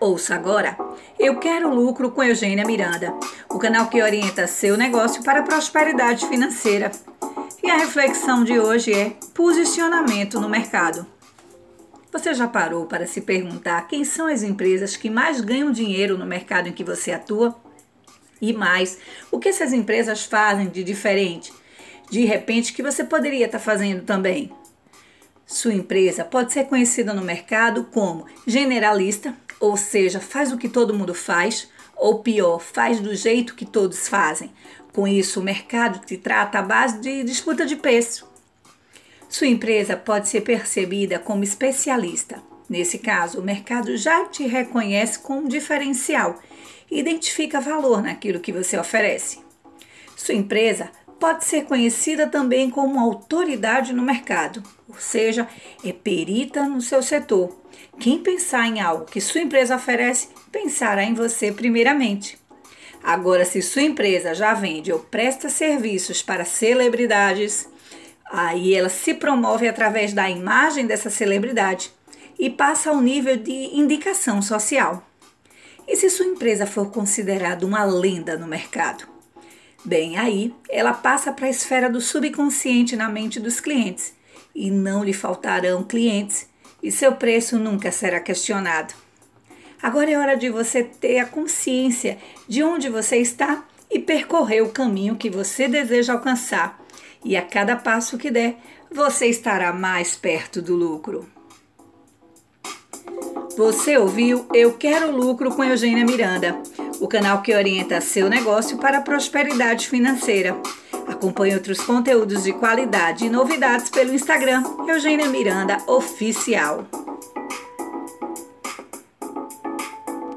Ouça agora. Eu quero lucro com Eugênia Miranda, o canal que orienta seu negócio para a prosperidade financeira. E a reflexão de hoje é posicionamento no mercado. Você já parou para se perguntar quem são as empresas que mais ganham dinheiro no mercado em que você atua? E mais, o que essas empresas fazem de diferente? De repente, que você poderia estar fazendo também? Sua empresa pode ser conhecida no mercado como generalista, ou seja, faz o que todo mundo faz, ou pior, faz do jeito que todos fazem. Com isso, o mercado te trata à base de disputa de preço. Sua empresa pode ser percebida como especialista. Nesse caso, o mercado já te reconhece como diferencial e identifica valor naquilo que você oferece. Sua empresa pode ser conhecida também como autoridade no mercado, ou seja, é perita no seu setor. Quem pensar em algo que sua empresa oferece, pensará em você primeiramente. Agora, se sua empresa já vende ou presta serviços para celebridades, aí ela se promove através da imagem dessa celebridade e passa ao nível de indicação social. E se sua empresa for considerada uma lenda no mercado? Bem, aí ela passa para a esfera do subconsciente na mente dos clientes e não lhe faltarão clientes e seu preço nunca será questionado. Agora é hora de você ter a consciência de onde você está e percorrer o caminho que você deseja alcançar. E a cada passo que der, você estará mais perto do lucro. Você ouviu Eu Quero Lucro com Eugênia Miranda o canal que orienta seu negócio para a prosperidade financeira. Acompanhe outros conteúdos de qualidade e novidades pelo Instagram Eugênia Miranda Oficial.